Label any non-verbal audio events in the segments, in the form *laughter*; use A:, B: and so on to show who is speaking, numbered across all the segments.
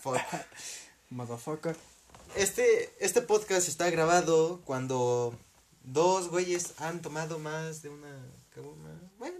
A: fuck.
B: Motherfucker.
A: Este, este podcast está grabado cuando dos güeyes han tomado más de una. Bueno,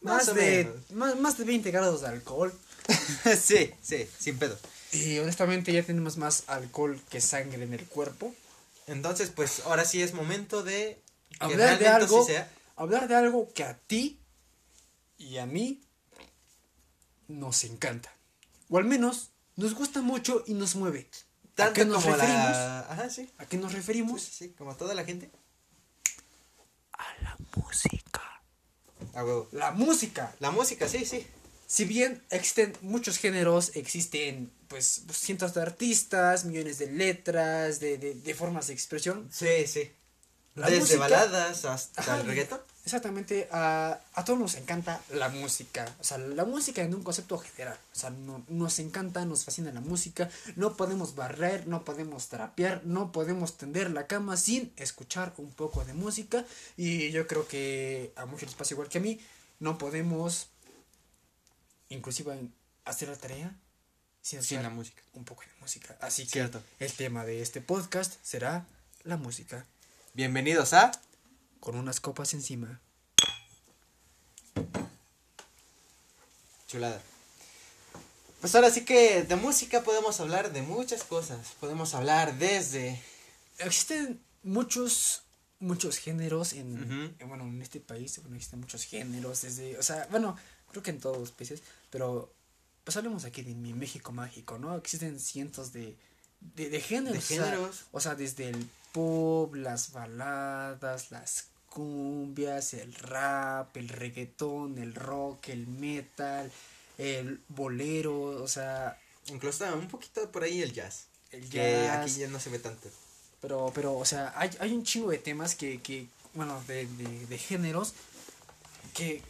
B: Más, de, más, más de 20 grados de alcohol. *laughs*
A: sí, sí, sin pedo.
B: Y honestamente ya tenemos más alcohol que sangre en el cuerpo.
A: Entonces, pues ahora sí es momento de
B: Hablar de algo.
A: sí sea.
B: Hablar de algo que a ti y a mí nos encanta. O al menos nos gusta mucho y nos mueve. ¿A
A: Tanto
B: qué nos
A: como
B: referimos?
A: la. Ajá, sí.
B: ¿A qué nos
A: Sí,
B: referimos?
A: sí, sí, como toda la gente.
B: A la música.
A: A huevo.
B: La música.
A: La música, sí, sí.
B: Si bien existen muchos géneros, existen pues cientos de artistas, millones de letras, de, de, de formas de expresión.
A: Sí, sí.
B: La
A: Desde
B: música-
A: baladas hasta
B: Ajá.
A: el reggaetón.
B: Exactamente, a, a todos nos encanta la música, o sea, la música en un concepto general, o sea, no- nos encanta, nos fascina la música, no podemos barrer, no podemos trapear, no podemos tender la cama sin escuchar un poco de música y yo creo que a muchos les pasa igual que a mí, no podemos inclusive hacer la tarea sin
A: Sin
B: escuchar
A: la música.
B: un poco de música, así que
A: Cierto.
B: el tema de este podcast será la música,
A: Bienvenidos a.
B: con unas copas encima.
A: Chulada. Pues ahora sí que de música podemos hablar de muchas cosas. Podemos hablar desde.
B: existen muchos muchos géneros en, en, bueno en este país bueno existen muchos géneros desde o sea bueno creo que en todos los países pero pues hablemos aquí de mi México mágico no existen cientos de de, de géneros
A: De
B: o sea, o sea desde el pop las baladas las cumbias el rap el reggaetón el rock el metal el bolero o sea
A: Incluso un poquito por ahí el jazz.
B: el
A: Que
B: jazz
A: aquí ya no se ve tanto.
B: Pero, pero, o sea, hay, hay un chingo de temas que, que bueno, de, de, de géneros que,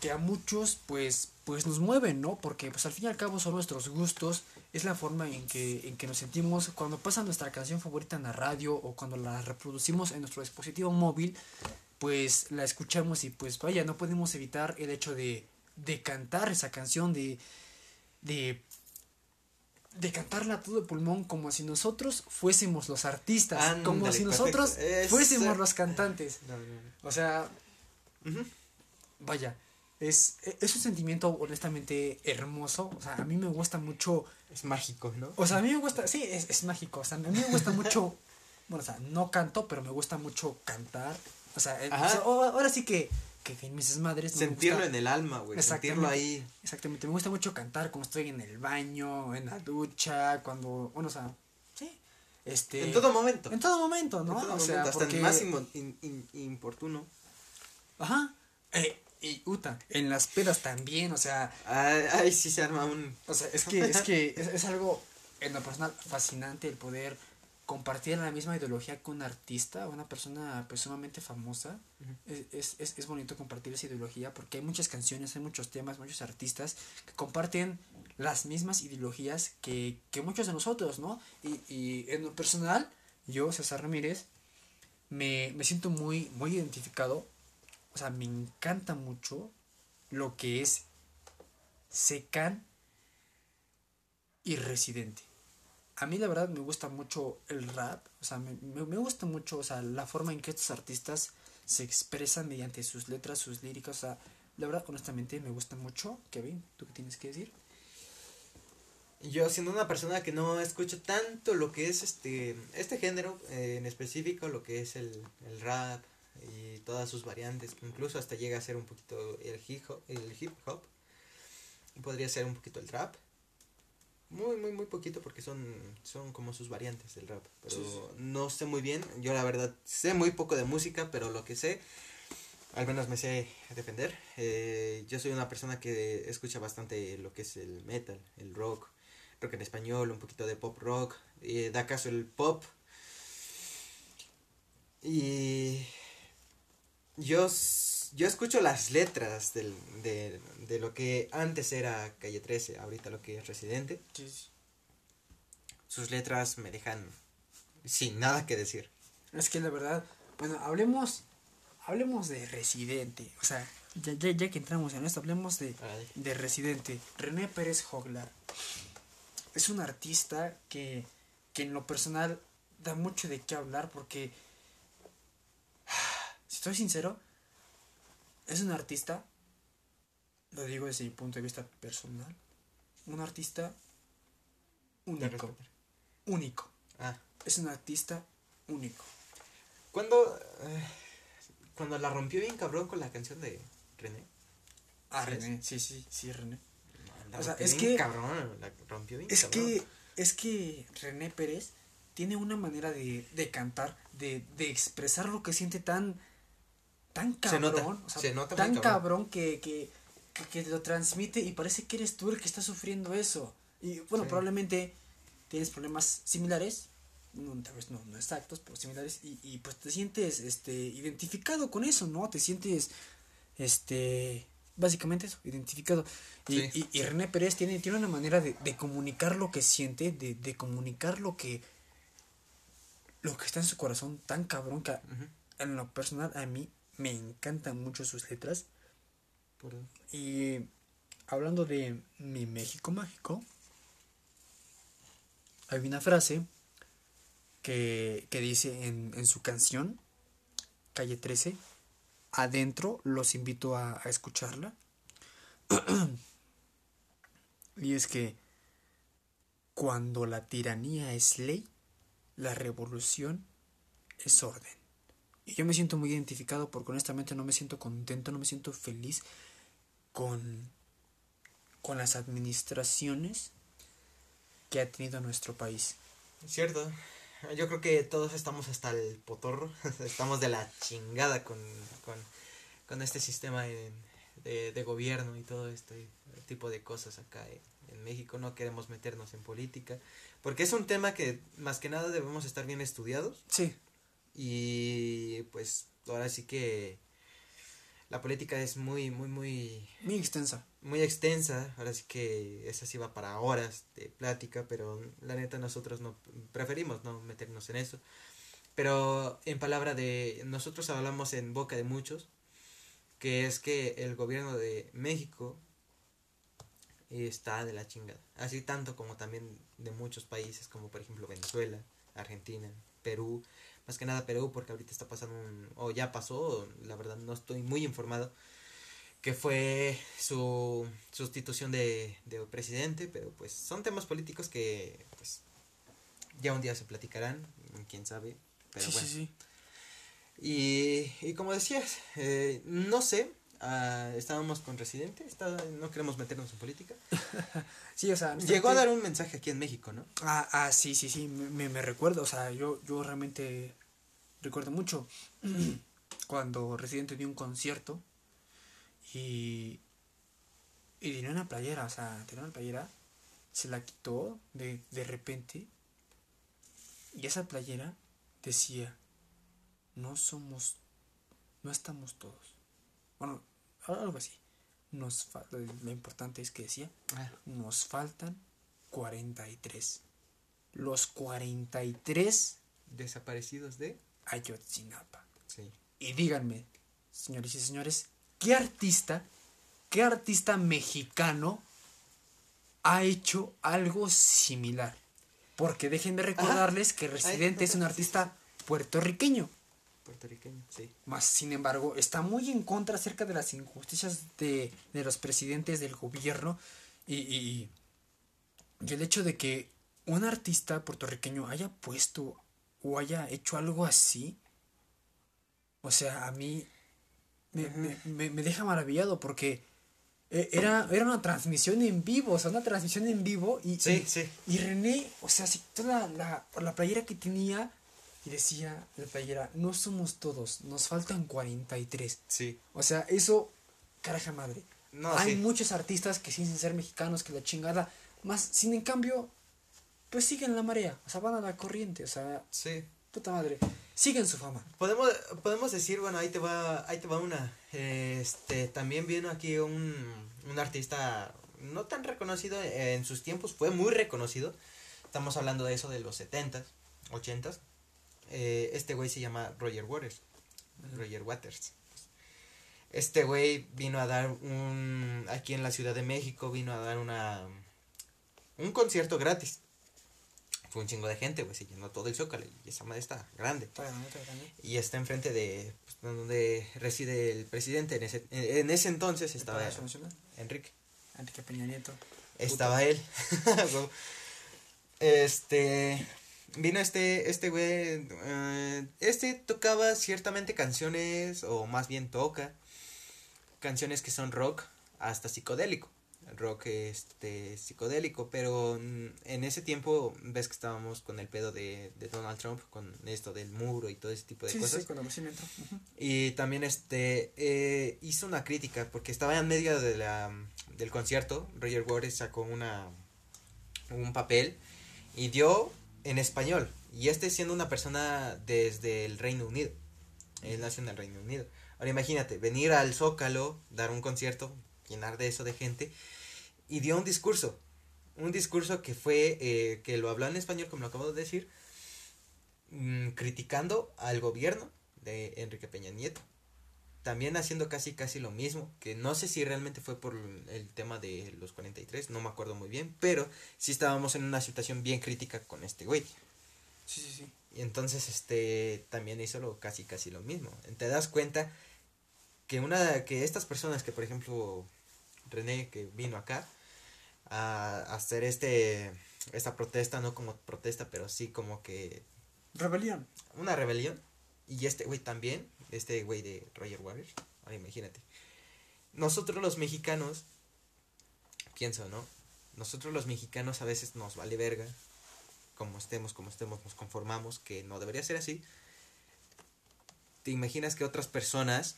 B: que a muchos, pues, pues nos mueven, ¿no? Porque, pues, al fin y al cabo son nuestros gustos, es la forma en que, en que nos sentimos cuando pasa nuestra canción favorita en la radio o cuando la reproducimos en nuestro dispositivo móvil, pues, la escuchamos y, pues, vaya, no podemos evitar el hecho de, de cantar esa canción, de, de de cantarla a todo pulmón como si nosotros fuésemos los artistas, como si nosotros fuésemos los cantantes.
A: No, no, no.
B: O sea, vaya, es, es un sentimiento honestamente hermoso. O sea, a mí me gusta mucho.
A: Es mágico, ¿no?
B: O sea, a mí me gusta. Sí, es, es mágico. O sea, a mí me gusta mucho. *laughs* Bueno, o sea, no canto, pero me gusta mucho cantar. O sea, o ahora sí que, que, mis madres.
A: Sentirlo en el alma, güey. Sentirlo ahí.
B: Exactamente, me gusta mucho cantar cuando estoy en el baño, en la ducha, cuando, bueno, o sea, sí, este...
A: En todo momento.
B: En todo momento, ¿no?
A: En todo
B: o sea,
A: hasta
B: porque,
A: en más in- in- in- importuno.
B: Ajá, eh, y Uta, en las pedas también, o sea,
A: Ay, ay, sí se arma un.
B: o sea, es que, es que es, es algo, en lo personal, fascinante el poder compartir la misma ideología con un artista, una persona, pues, sumamente famosa, es, es, es, es bonito compartir esa ideología porque hay muchas canciones, hay muchos temas, muchos artistas que comparten las mismas ideologías que, que muchos de nosotros, ¿no? Y, y en lo personal, yo, César Ramírez, me, me siento muy, muy identificado, o sea, me encanta mucho lo que es Secan y Residente. A mí la verdad me gusta mucho el rap, o sea, me, me, gusta mucho, o sea, la forma en que estos artistas se expresan mediante sus letras, sus líricas, o sea, la verdad, honestamente, me gusta mucho. Kevin, ¿tú qué tienes que decir?
A: Yo siendo una persona que no escucha tanto lo que es este este género eh, en específico, lo que es el, el rap y todas sus variantes, que incluso hasta llega a ser un poquito el hip hop, el hip hop podría ser un poquito el trap. Muy, muy, muy poquito porque son, son como sus variantes del rap. Pero
B: Sí, sí.
A: no sé muy bien. Yo la verdad sé muy poco de música, pero lo que sé, al menos me sé defender. Eh, yo soy una persona que escucha bastante lo que es el metal, el rock, rock en español, un poquito de pop rock. eh, da caso el pop. Y yo, yo escucho las letras del, de, de lo que antes era Calle 13, ahorita lo que es Residente. Sus letras me dejan sin nada que decir.
B: Es que la verdad, bueno, hablemos, hablemos de Residente, o sea, ya, ya, ya que entramos en esto, hablemos de,
A: Ay.
B: de Residente, René Pérez Joglar. es un artista que, que en lo personal da mucho de qué hablar porque, estoy sincero, es un artista, lo digo desde mi punto de vista personal, un artista único. Único.
A: Ah.
B: Es un artista único.
A: Cuando, eh, cuando la rompió bien cabrón con la canción de René.
B: Ah,
A: ¿Sí es?
B: René, sí, sí, sí, René.
A: La
B: O sea,
A: rompió
B: es que-
A: Cabrón, la rompió bien
B: Es
A: cabrón.
B: que, es que René Pérez tiene una manera de, de cantar, de, de expresar lo que siente tan, tan
A: Se nota,
B: cabrón, o sea,
A: se nota muy
B: tan
A: cabrón.
B: cabrón, que, que, que, que lo transmite y parece que eres tú el que está sufriendo eso. Y bueno,
A: Sí.
B: probablemente tienes problemas similares, no, tal vez no, no exactos, pero similares, y, y pues te sientes este, identificado con eso, ¿no? Te sientes, este, básicamente eso, identificado. Y,
A: Sí,
B: y, y René Pérez tiene, tiene una manera de, de comunicar lo que siente, de, de comunicar lo que, lo que está en su corazón tan cabrón que en lo personal a mí me encantan mucho sus letras.
A: Por-
B: Y hablando de mi México mágico, hay una frase que, que dice en, en su canción, Calle 13, adentro, los invito a, a escucharla. *clears throat* y es que cuando la tiranía es ley, la revolución es orden. Y yo me siento muy identificado porque honestamente no me siento contento, no me siento feliz con, con las administraciones que ha tenido nuestro país.
A: Cierto. Yo creo que todos estamos hasta el potorro. *laughs* estamos de la chingada con, con, con este sistema en- de, de gobierno y todo este tipo de cosas acá en México. No queremos meternos en política. Porque es un tema que más que nada debemos estar bien estudiados.
B: Sí,
A: Y pues ahora sí que la política es muy, muy, muy
B: muy extensa.
A: muy extensa, ahora sí que esa sí va para horas de plática, pero la neta nosotros no preferimos no meternos en eso. Pero en palabra de nosotros hablamos en boca de muchos, que es que el gobierno de México está de la chingada, así tanto como también de muchos países como por ejemplo Venezuela, Argentina, Perú, más que nada Perú porque ahorita está pasando un o ya pasó, la verdad no estoy muy informado que fue su sustitución de, de presidente, pero pues son temas políticos que pues ya un día se platicarán, quién sabe, pero
B: sí,
A: bueno.
B: sí, sí.
A: Y, y como decías, eh, no sé, ah, estábamos con Residente, está, no queremos meternos en política. *laughs*
B: Sí, o sea,
A: Llegó a dar un mensaje aquí en México, ¿no?
B: Ah, ah, sí, sí, sí, me recuerdo, o sea, yo, yo realmente recuerdo mucho *clears throat* cuando Residente dio un concierto y, y tenía una playera, o sea, tenía una playera, se la quitó de, de repente y esa playera decía, no somos, no estamos todos. Bueno, algo así. Nos lo, lo importante es que decía, nos faltan 43. Los 43
A: Desaparecidos de...
B: Ayotzinapa.
A: Sí.
B: Y díganme, señores y señores, ¿qué artista, qué artista mexicano ha hecho algo similar? Porque dejen de recordarles que Residente es un artista puertorriqueño.
A: Puertorriqueño, sí.
B: Más sin embargo, está muy en contra acerca de las injusticias de, de los presidentes del gobierno y, y, y el hecho de que un artista puertorriqueño haya puesto o haya hecho algo así, o sea, a mí me, me- me- me deja maravillado porque eh, era, era una transmisión en vivo, o sea, una transmisión en vivo y,
A: Sí,
B: y-
A: sí.
B: y René, o sea, se quitó la, la, la playera que tenía y decía la playera, no somos todos, nos faltan 43.
A: Sí.
B: O sea, eso, caraja madre.
A: No,
B: Hay
A: sí.
B: muchos artistas que sin ser mexicanos, que la chingada, más, sin en cambio, pues siguen la marea, o sea, van a la corriente, o sea,
A: Sí.
B: puta madre, siguen su fama.
A: Podemos, podemos decir, bueno, ahí te va, ahí te va una. Este, también vino aquí un, un artista no tan reconocido en sus tiempos, fue muy reconocido. Estamos hablando de eso de los 70s, 80s. Eh, este güey se llama Roger Waters. Roger Waters. Este güey vino a dar un aquí en la Ciudad de México vino a dar una un concierto gratis. Fue un chingo de gente, güey, se llenó todo el Zócalo y esa madre está grande. Y está enfrente de pues, donde reside el presidente. En ese, en ese entonces estaba
B: Nacional.
A: Enrique.
B: Enrique Peña Nieto.
A: Estaba él. *laughs* este. Vino este, este güey. eh, este tocaba ciertamente canciones, o más bien toca. Canciones que son rock hasta psicodélico. Rock este psicodélico. Pero mm, en ese tiempo ves que estábamos con el pedo de, de Donald Trump, con esto del muro y todo ese tipo de
B: Sí,
A: cosas.
B: sí.
A: Y también este eh, hizo una crítica porque estaba en medio de la, del concierto. Roger Waters sacó una un papel y dio en español. Y este siendo una persona desde el Reino Unido. Él nació en el Reino Unido. Ahora imagínate, venir al Zócalo, dar un concierto, llenar de eso de gente. Y dio un discurso. Un discurso que fue, eh, que lo habló en español, como lo acabo de decir, mm, criticando al gobierno de Enrique Peña Nieto. También haciendo casi casi lo mismo, que no sé si realmente fue por el tema de los 43, no me acuerdo muy bien, pero sí estábamos en una situación bien crítica con este güey.
B: Sí, sí, sí.
A: Y entonces este también hizo lo casi casi lo mismo. Te das cuenta que una que estas personas que por ejemplo René que vino acá a, hacer este esta protesta no como protesta, pero sí como que
B: Rebelión.
A: una rebelión. Y este güey también, este güey de Roger Waters. Ahora imagínate. Nosotros los mexicanos, pienso, ¿no? Nosotros los mexicanos a veces nos vale verga. Como estemos, como estemos, nos conformamos, que no debería ser así. ¿Te imaginas que otras personas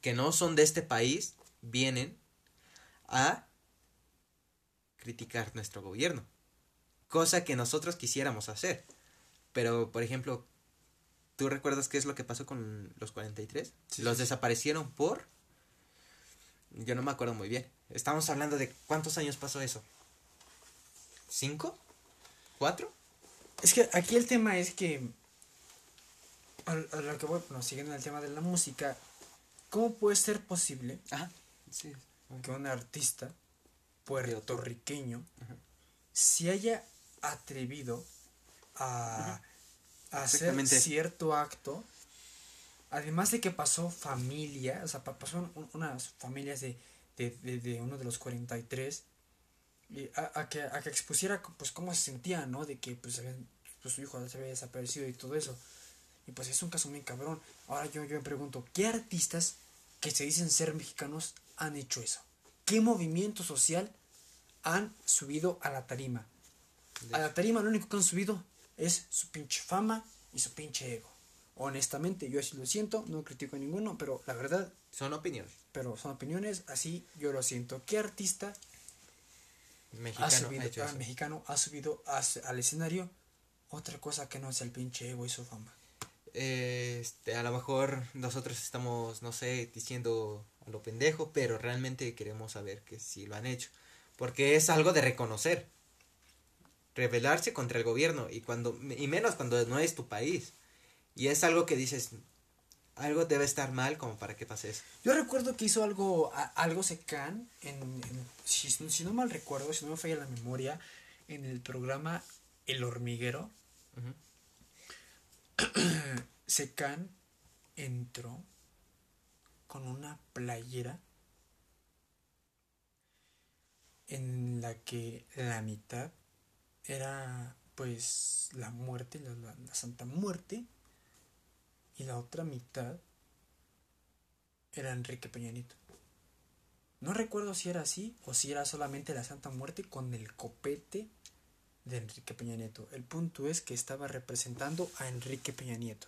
A: que no son de este país vienen a criticar nuestro gobierno? Cosa que nosotros quisiéramos hacer. Pero, por ejemplo, ¿tú recuerdas qué es lo que pasó con los 43?
B: Sí,
A: los
B: sí,
A: desaparecieron por... Yo no me acuerdo muy bien. Estamos hablando de cuántos años pasó eso. ¿Cinco? ¿Cuatro?
B: Es que aquí el tema es que. A, a lo que voy, bueno, siguiendo el tema de la música, ¿cómo puede ser posible
A: Ajá. Sí.
B: que un artista puertorriqueño
A: Ajá.
B: se haya atrevido a, a hacer cierto acto? Además de que pasó familia, o sea, pa- pasó un- unas familias de, de, de, de uno de los 43 y a, a que, a que expusiera pues cómo se sentía, ¿no? De que pues, pues su hijo se había desaparecido y todo eso. Y pues es un caso muy cabrón. Ahora yo, yo me pregunto, ¿qué artistas que se dicen ser mexicanos han hecho eso? ¿Qué movimiento social han subido a la tarima? A la tarima lo único que han subido es su pinche fama y su pinche ego. Honestamente, yo así lo siento, no critico a ninguno, pero la verdad,
A: Son opiniones.
B: pero son opiniones, así yo lo siento. ¿Qué artista
A: Mexicano
B: ha subido,
A: ha hecho
B: ah,
A: eso.
B: mexicano ha subido a- al escenario otra cosa que no sea el pinche ego y su fama?
A: Este, a lo mejor nosotros estamos, no sé, diciendo a lo pendejo, pero realmente queremos saber que sí lo han hecho. Porque es algo de reconocer. Rebelarse contra el gobierno y cuando y menos cuando no es tu país. Y es algo que dices, algo debe estar mal como para que pase eso.
B: Yo recuerdo que hizo algo, a- algo secan, en, en- si, si no mal recuerdo, si no me falla la memoria, en el programa El Hormiguero. *clears throat* Secan entró con una playera en la que la mitad era pues la muerte, la, la- Santa Muerte, y la otra mitad era Enrique Peña Nieto. No recuerdo si era así o si era solamente la Santa Muerte con el copete de Enrique Peña Nieto. El punto es que estaba representando a Enrique Peña Nieto.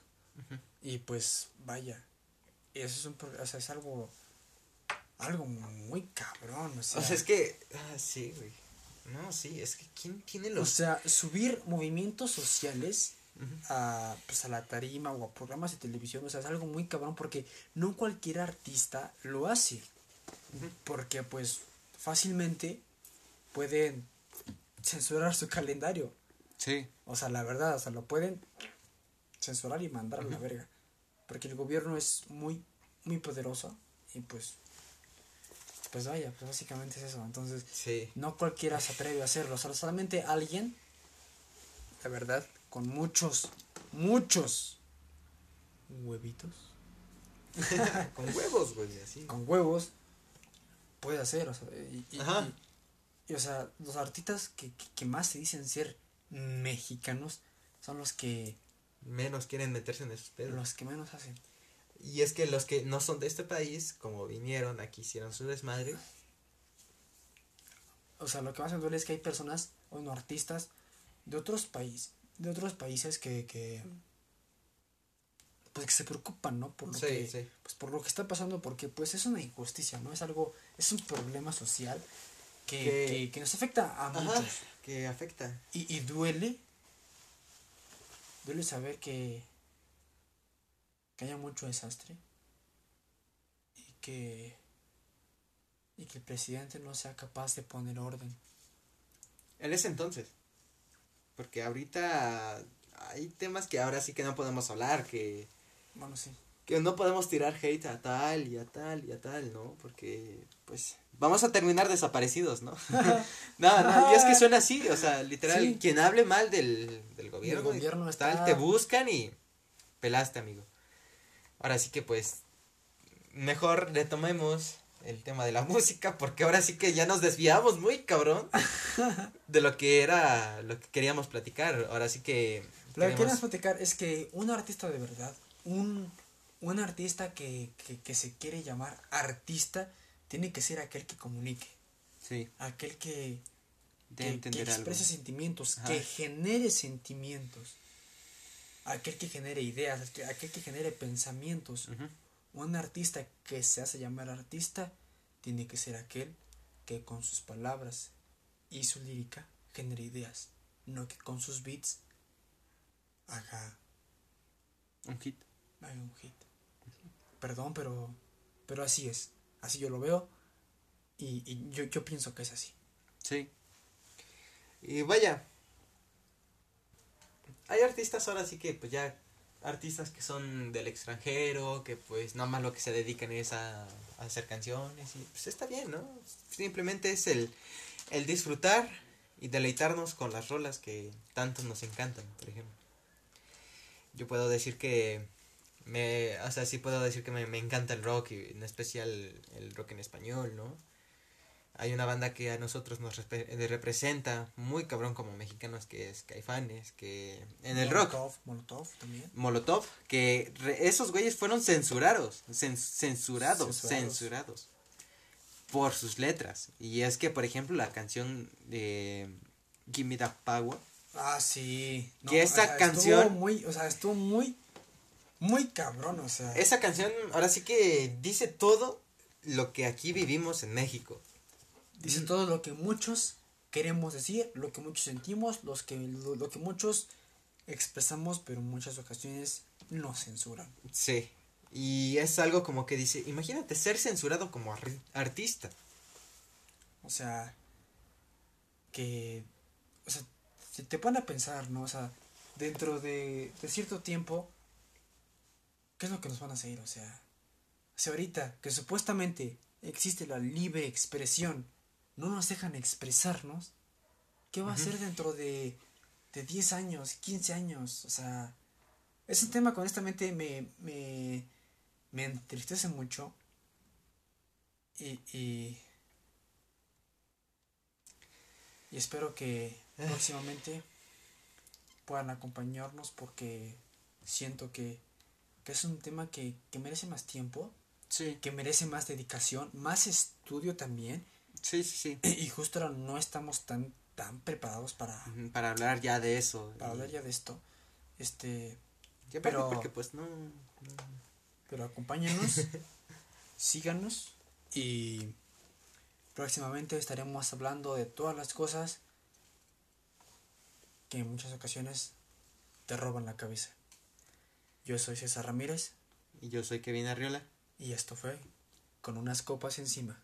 B: Y pues vaya, eso es, un, o sea, es algo algo muy cabrón, o sea,
A: O sea, es que ah, sí, güey. No, sí, es que quién tiene
B: o
A: los
B: sea, subir movimientos sociales a, pues, a la tarima o a programas de televisión, o sea, es algo muy cabrón porque no cualquier artista lo hace. Porque pues fácilmente pueden censurar su calendario.
A: Sí.
B: O sea, la verdad, o sea, lo pueden censurar y mandar a la verga. Porque el gobierno es muy, muy poderoso y pues pues vaya, pues básicamente es eso. Entonces,
A: Sí.
B: no cualquiera se atreve a hacerlo, solo solamente alguien, la verdad, con muchos, muchos huevitos, *laughs*
A: Con huevos, güey, así.
B: con huevos, puede hacer, o sea, y, y-
A: Ajá.
B: y- y, o sea, los artistas que, que, que más se dicen ser mexicanos son los que,
A: Menos quieren meterse en esos pedos.
B: los que menos hacen.
A: Y es que los que no son de este país, como vinieron, aquí hicieron su desmadre.
B: O sea, lo que más me duele es que hay personas, o no artistas, de otros países, de otros países que, que pues que se preocupan, ¿no? Por lo
A: Sí,
B: que,
A: sí.
B: pues por lo que está pasando, porque pues es una injusticia, ¿no? Es algo, es un problema social que,
A: Que-
B: que, que nos afecta a
A: Ajá,
B: muchos.
A: que afecta.
B: Y, y duele, duele saber que, que haya mucho desastre y que, y que el presidente no sea capaz de poner orden.
A: En ese entonces. Porque ahorita hay temas que ahora sí que no podemos hablar, que,
B: Bueno, sí.
A: Que no podemos tirar hate a tal y a tal y a tal, ¿no? Porque, pues, vamos a terminar desaparecidos, ¿no? *laughs* no, no, y es que suena así, o sea, literal,
B: Sí.
A: quien hable mal del, del gobierno,
B: Del gobierno
A: tal, te buscan y pelaste, amigo. Ahora sí que, pues, mejor retomemos el tema de la *laughs* música, porque ahora sí que ya nos desviamos muy cabrón de lo que era, lo que queríamos platicar. Ahora sí que...
B: Lo que
A: queremos-
B: queremos platicar es que un artista de verdad, un, un artista que, que, que se quiere llamar artista, tiene que ser aquel que comunique,
A: Sí,
B: aquel que,
A: de
B: que, exprese sentimientos,
A: Ajá.
B: que genere sentimientos, aquel que genere ideas, aquel- aquel que genere pensamientos. Un artista que se hace llamar artista tiene que ser aquel que con sus palabras y su lírica genere ideas, no que con sus beats haga
A: Un hit.
B: Haga un hit. Perdón, pero, pero así es. Así yo lo veo. Y, yo, yo pienso que es así.
A: Sí. Y vaya. Hay artistas ahora sí que pues ya artistas que son del extranjero, que pues nada más lo que se dedican es a, a hacer canciones y pues está bien, ¿no? Simplemente es el, el disfrutar y deleitarnos con las rolas que tanto nos encantan, por ejemplo. Yo puedo decir que me, o sea, sí puedo decir que me, me encanta el rock y en especial el rock en español, ¿no? Hay una banda que a nosotros nos eh, representa muy cabrón como mexicanos que es Caifanes, que en el rock
B: Molotov, Molotov también.
A: Molotov, que re- esos güeyes fueron censurados, cen- censurados,
B: Censurados.
A: censurados por sus letras. Y es que, por ejemplo, la canción de Give Me That Power,
B: Ah, sí.
A: Que esa
B: estuvo
A: canción-
B: muy, o sea, estuvo muy, muy cabrón, o sea.
A: esa canción ahora sí que dice todo lo que aquí vivimos en México.
B: Dice todo lo que muchos queremos decir, lo que muchos sentimos, los que, lo, lo que muchos expresamos, pero en muchas ocasiones nos censuran.
A: Sí. Y es algo como que dice, imagínate ser censurado como artista.
B: O sea, que, o sea, si te pone a pensar, ¿no? O sea, dentro de, de cierto tiempo, ¿qué es lo que nos van a hacer? O sea, si ahorita que supuestamente existe la libre expresión, no nos dejan expresarnos, ¿qué va a ser dentro de, de 10 años, 15 años? O sea, es un tema que honestamente me, me, me entristece mucho. Y, y, y espero que
A: Ah.
B: próximamente puedan acompañarnos porque siento que, que es un tema que, que merece más tiempo,
A: Sí.
B: que merece más dedicación, más estudio también.
A: Sí, sí, sí.
B: Y justo ahora no estamos tan, tan preparados para,
A: Para hablar ya de eso.
B: para
A: y-
B: hablar ya de esto. Este,
A: y aparte
B: pero-
A: porque pues no,
B: pero acompáñenos, *laughs* síganos y próximamente estaremos hablando de todas las cosas que en muchas ocasiones te roban la cabeza. Yo soy César Ramírez
A: Y yo soy Kevin Arriola.
B: y esto fue con unas copas encima.